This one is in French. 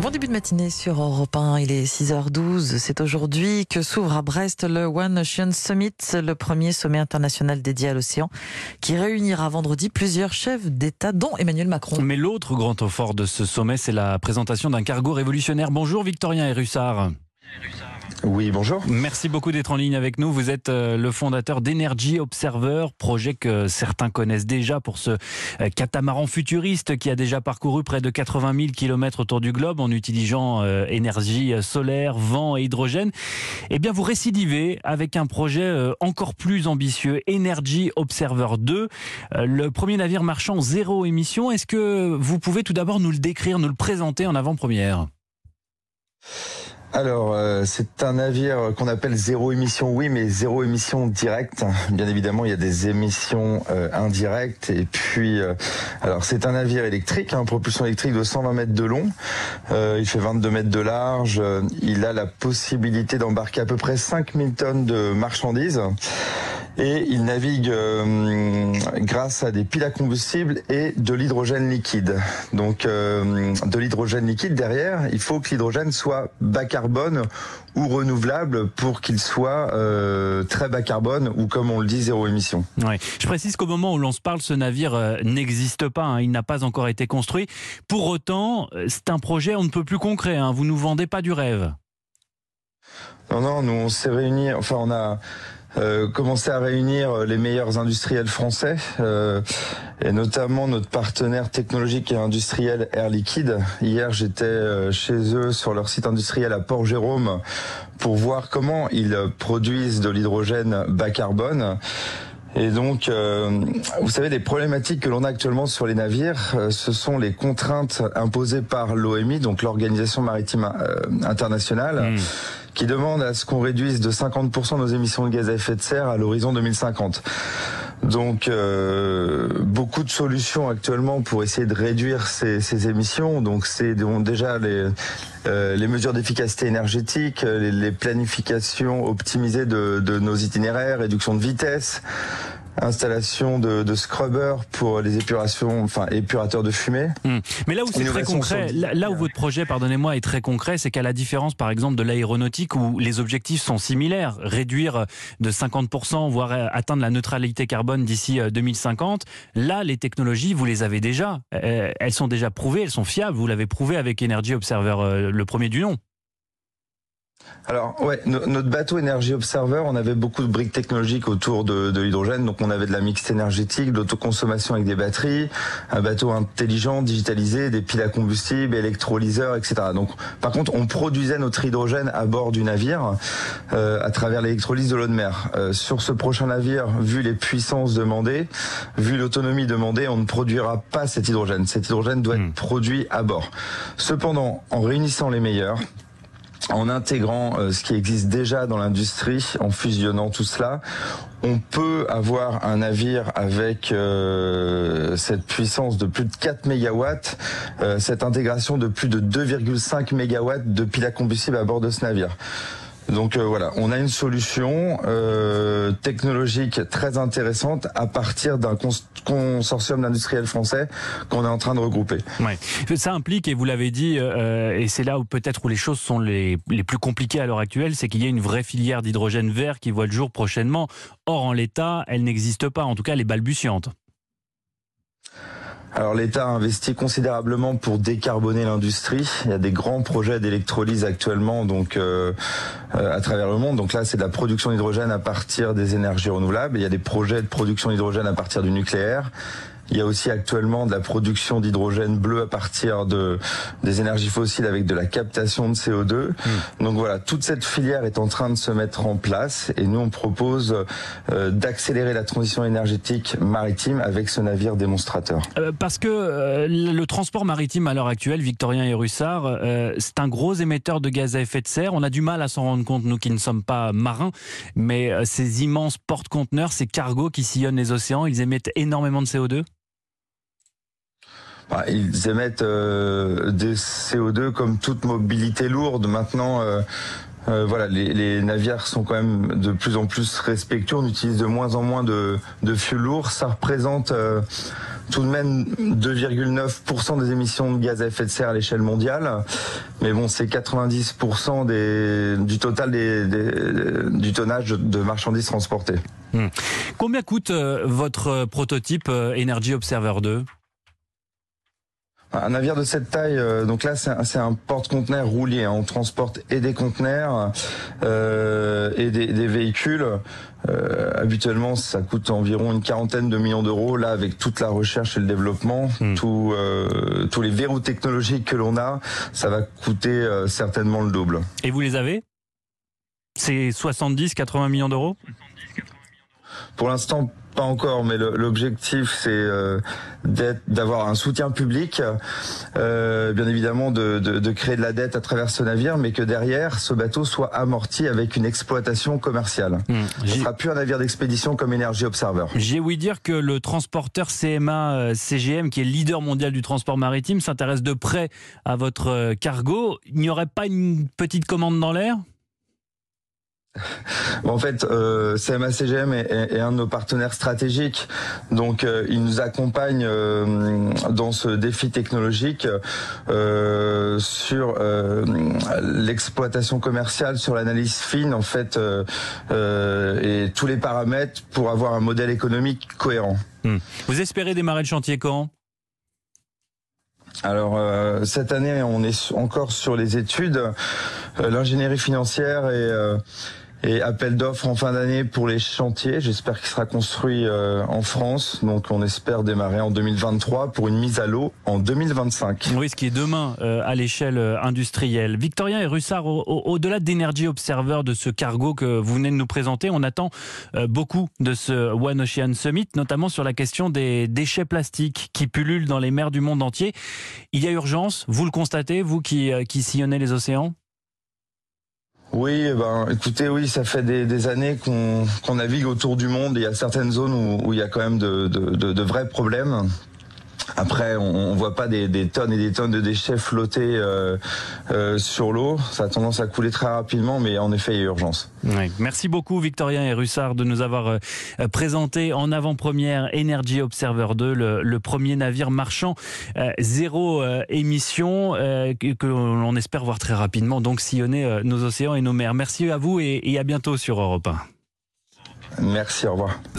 Bon début de matinée sur Europe 1, il est 6h12. C'est aujourd'hui que s'ouvre à Brest le One Ocean Summit, le premier sommet international dédié à l'océan, qui réunira vendredi plusieurs chefs d'État, dont Emmanuel Macron. Mais l'autre grand effort de ce sommet, c'est la présentation d'un cargo révolutionnaire. Bonjour Victorien Erussard. Oui, bonjour. Merci beaucoup d'être en ligne avec nous. Vous êtes euh, le fondateur d'Energy Observer, projet que certains connaissent déjà pour ce euh, catamaran futuriste qui a déjà parcouru près de 80 000 km autour du globe en utilisant euh, énergie solaire, vent et hydrogène. Eh bien, vous récidivez avec un projet encore plus ambitieux, Energy Observer 2, le premier navire marchand zéro émission. Est-ce que vous pouvez tout d'abord nous le décrire, nous le présenter en avant-première? Alors, euh, c'est un navire qu'on appelle zéro émission, oui, mais zéro émission directe. Bien évidemment, il y a des émissions euh, indirectes. Et puis, euh, alors c'est un navire électrique, hein, propulsion électrique de 120 mètres de long. il fait 22 mètres de large. Il a la possibilité d'embarquer à peu près 5000 tonnes de marchandises et il navigue euh, grâce à des piles à combustible et de l'hydrogène liquide. Donc euh, de l'hydrogène liquide derrière, il faut que l'hydrogène soit bas carbone ou renouvelable pour qu'il soit euh, très bas carbone ou comme on le dit zéro émission. Ouais. Je précise qu'au moment où l'on se parle, ce navire n'existe pas, hein. il n'a pas encore été construit. Pour autant, c'est un projet on ne peut plus concret. Hein. Vous nous vendez pas du rêve. Non, non, nous on s'est réunis, enfin on a euh, commencer à réunir les meilleurs industriels français euh, et notamment notre partenaire technologique et industriel Air Liquide. Hier, j'étais euh, chez eux sur leur site industriel à Port-Jérôme pour voir comment ils produisent de l'hydrogène bas carbone. Et donc, euh, vous savez, les problématiques que l'on a actuellement sur les navires, ce sont les contraintes imposées par l'OMI, donc l'Organisation maritime internationale. Mmh qui demande à ce qu'on réduise de 50% nos émissions de gaz à effet de serre à l'horizon 2050. Donc euh, beaucoup de solutions actuellement pour essayer de réduire ces, ces émissions. Donc c'est déjà les, euh, les mesures d'efficacité énergétique, les, les, planifications optimisées de nos itinéraires, réduction de vitesse, installation de, de scrubbers pour les épurations, enfin épurateurs de fumée. Hmm. Mais là où c'est très concret, là, où votre projet, pardonnez-moi, est très concret, c'est qu'à la différence, par exemple, de l'aéronautique où les objectifs sont similaires, réduire de 50%, voire atteindre la neutralité carbone d'ici 2050. Euh, là, les technologies, vous les avez déjà. Euh, elles sont déjà prouvées, elles sont fiables. Vous l'avez prouvé avec Energy Observer, euh, le premier du nom. Alors ouais, notre bateau Energy Observer, on avait beaucoup de briques technologiques autour de, de l'hydrogène, donc on avait de la mixte énergétique, de l'autoconsommation avec des batteries, un bateau intelligent, digitalisé, des piles à combustible, électrolyseurs, etc. Donc par contre, on produisait notre hydrogène à bord du navire euh, à travers l'électrolyse de l'eau de mer. Euh, sur ce prochain navire, vu les puissances demandées, vu l'autonomie demandée, on ne produira pas cet hydrogène. Cet hydrogène doit être hmm. produit à bord. Cependant, en réunissant les meilleurs, en intégrant euh, ce qui existe déjà dans l'industrie, en fusionnant tout cela, on peut avoir un navire avec euh, cette puissance de plus de 4 mégawatts, euh, cette intégration de plus de 2,5 mégawatts de piles à combustible à bord de ce navire. Donc euh, voilà, on a une solution euh, technologique très intéressante à partir d'un consortium d'industriels français qu'on est en train de regrouper. Ouais. Ça implique, et vous l'avez dit, euh, et c'est là où peut-être où les choses sont les, les plus compliquées à l'heure actuelle, c'est qu'il y a une vraie filière d'hydrogène vert qui voit le jour prochainement. Or, en l'état, elle n'existe pas, en tout cas, elle est balbutiante. Alors l'État a investi considérablement pour décarboner l'industrie. Il y a des grands projets d'électrolyse actuellement, donc euh, euh, à travers le monde. Donc là, c'est de la production d'hydrogène à partir des énergies renouvelables. Il y a des projets de production d'hydrogène à partir du nucléaire. Il y a aussi actuellement de la production d'hydrogène bleu à partir de des énergies fossiles avec de la captation de CO2. Hmm. Donc voilà, toute cette filière est en train de se mettre en place et nous on propose euh, d'accélérer la transition énergétique maritime avec ce navire démonstrateur. Euh, parce que euh, le transport maritime à l'heure actuelle, Victorien et Russard, c'est un gros émetteur de gaz à effet de serre. On a du mal à s'en rendre compte, nous qui ne sommes pas marins, mais ces immenses porte-conteneurs, ces cargos qui sillonnent les océans, ils émettent énormément de CO2 bah, ils émettent euh, des CO2 comme toute mobilité lourde. Maintenant, euh, euh, voilà, les, les, navires sont quand même de plus en plus respectueux. On utilise de moins en moins de, de fuel lourd. Ça représente tout de même 2,9% des émissions de gaz à effet de serre à l'échelle mondiale. Mais bon, c'est 90% des, du total des, du tonnage de marchandises transportées. Hmm. Combien coûte euh, votre prototype euh, Energy Observer 2 un navire de cette taille, euh, donc là c'est un, porte-conteneur roulier. Hein. on transporte et des conteneurs euh, et des, véhicules. Euh, habituellement, ça coûte environ une quarantaine de millions d'euros. Là, avec toute la recherche et le développement, hmm. tous les verrous technologiques que l'on a, ça va coûter certainement le double. Et vous les avez? C'est 70-80 millions d'euros? Pour l'instant, pas encore, mais l'objectif c'est euh, d'avoir un soutien public, euh, bien évidemment de, de, de, créer de la dette à travers ce navire, mais que derrière ce bateau soit amorti avec une exploitation commerciale. Mmh. Ce sera plus un navire d'expédition comme Energy Observer. J'ai ouï dire que le transporteur CMA euh, CGM, qui est leader mondial du transport maritime, s'intéresse de près à votre cargo. Il n'y aurait pas une petite commande dans l'air? En fait, euh, CMA-CGM est, un de nos partenaires stratégiques, donc euh, il nous accompagne euh, dans ce défi technologique euh, sur l'exploitation commerciale, sur l'analyse fine, en fait, et tous les paramètres pour avoir un modèle économique cohérent. Hmm. Vous espérez démarrer le chantier quand? Alors cette année, on est encore sur les études, l'ingénierie financière et et appel d'offres en fin d'année pour les chantiers. J'espère qu'il sera construit euh, en France. Donc on espère démarrer en 2023 pour une mise à l'eau en 2025. Oui, ce qui est demain euh, à l'échelle euh, industrielle. Victorien et Russard, au-delà d'Energy Observer, de ce cargo que vous venez de nous présenter, on attend beaucoup de ce One Ocean Summit, notamment sur la question des déchets plastiques qui pullulent dans les mers du monde entier. Il y a urgence, vous le constatez, vous qui, qui sillonnez les océans? Oui, eh ben, écoutez, oui, ça fait des, années qu'on navigue autour du monde. Il y a certaines zones où, il y a quand même de vrais problèmes. Après, on, ne voit pas des, tonnes et des tonnes de déchets flotter euh, euh, sur l'eau. Ça a tendance à couler très rapidement, mais en effet, il y a urgence. Merci beaucoup, Victorien et Russard, de nous avoir euh, présenté en avant-première Energy Observer 2, le, premier navire marchand zéro émission que l'on espère voir très rapidement, donc sillonner nos océans et nos mers. Merci à vous et, et à bientôt sur Europe 1. Merci, au revoir.